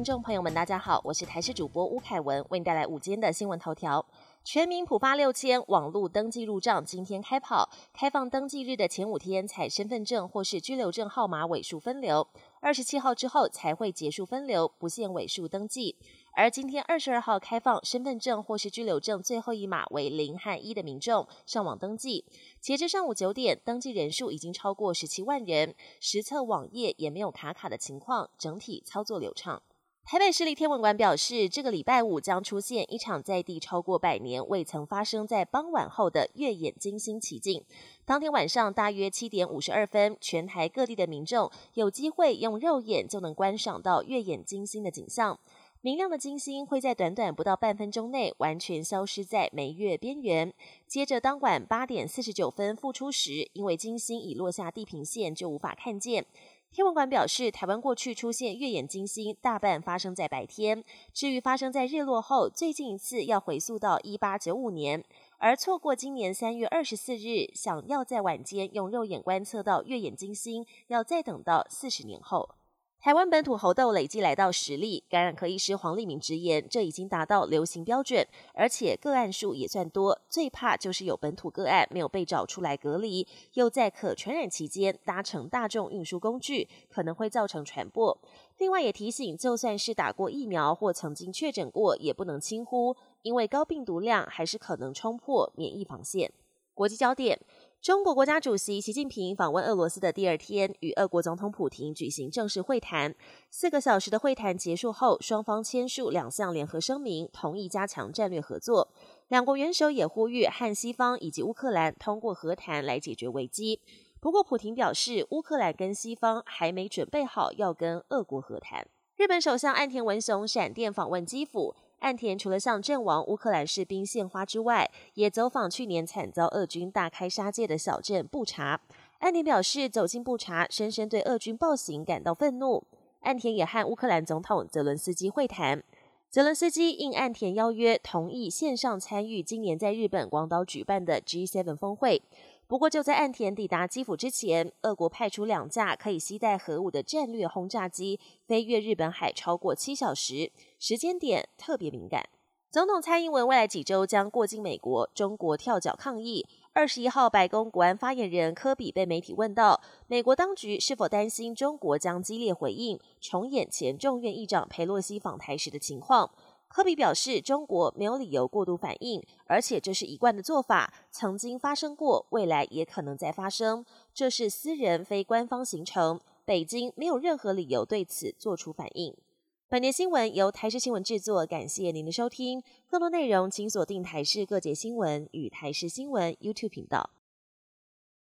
听众朋友们，大家好，我是台视主播吴凯文，为您带来午间的新闻头条。全民普发六千，网络登记入账，今天开跑。开放登记日的前五天采身份证或是居留证号码尾数分流，二十七号之后才会结束分流，不限尾数登记。而今天二十二号开放身份证或是居留证最后一码为零和一的民众上网登记，截至上午九点，登记人数已经超过十七万人，实测网页也没有卡卡的情况，整体操作流畅。台北市立天文馆表示，这个礼拜五将出现一场在地超过百年未曾发生在傍晚后的月眼金星奇景。当天晚上大约七点五十二分，全台各地的民众有机会用肉眼就能观赏到月眼金星的景象。明亮的金星会在短短不到半分钟内完全消失在眉月边缘，接着当晚八点四十九分复出时，因为金星已落下地平线，就无法看见。天文馆表示，台湾过去出现月眼金星，大半发生在白天。至于发生在日落后，最近一次要回溯到一八九五年。而错过今年三月二十四日，想要在晚间用肉眼观测到月眼金星，要再等到四十年后。台湾本土猴痘累计来到十例，感染科医师黄立明直言，这已经达到流行标准，而且个案数也算多。最怕就是有本土个案没有被找出来隔离，又在可传染期间搭乘大众运输工具，可能会造成传播。另外也提醒，就算是打过疫苗或曾经确诊过，也不能轻忽，因为高病毒量还是可能冲破免疫防线。国际焦点。中国国家主席习近平访问俄罗斯的第二天，与俄国总统普京举行正式会谈。四个小时的会谈结束后，双方签署两项联合声明，同意加强战略合作。两国元首也呼吁和西方以及乌克兰通过和谈来解决危机。不过，普京表示，乌克兰跟西方还没准备好要跟俄国和谈。日本首相岸田文雄闪电访问基辅。岸田除了向阵亡乌克兰士兵献花之外，也走访去年惨遭俄军大开杀戒的小镇布查。岸田表示，走进布查，深深对俄军暴行感到愤怒。岸田也和乌克兰总统泽伦斯基会谈，泽伦斯基应岸田邀约，同意线上参与今年在日本广岛举办的 G7 峰会。不过，就在岸田抵达基辅之前，俄国派出两架可以携带核武的战略轰炸机飞越日本海超过七小时，时间点特别敏感。总统蔡英文未来几周将过境美国，中国跳脚抗议。二十一号，白宫国安发言人科比被媒体问到，美国当局是否担心中国将激烈回应，重演前众院议长佩洛西访台时的情况。科比表示，中国没有理由过度反应，而且这是一贯的做法，曾经发生过，未来也可能再发生。这是私人非官方行程，北京没有任何理由对此做出反应。本年新闻由台视新闻制作，感谢您的收听。更多内容请锁定台视各界新闻与台视新闻 YouTube 频道。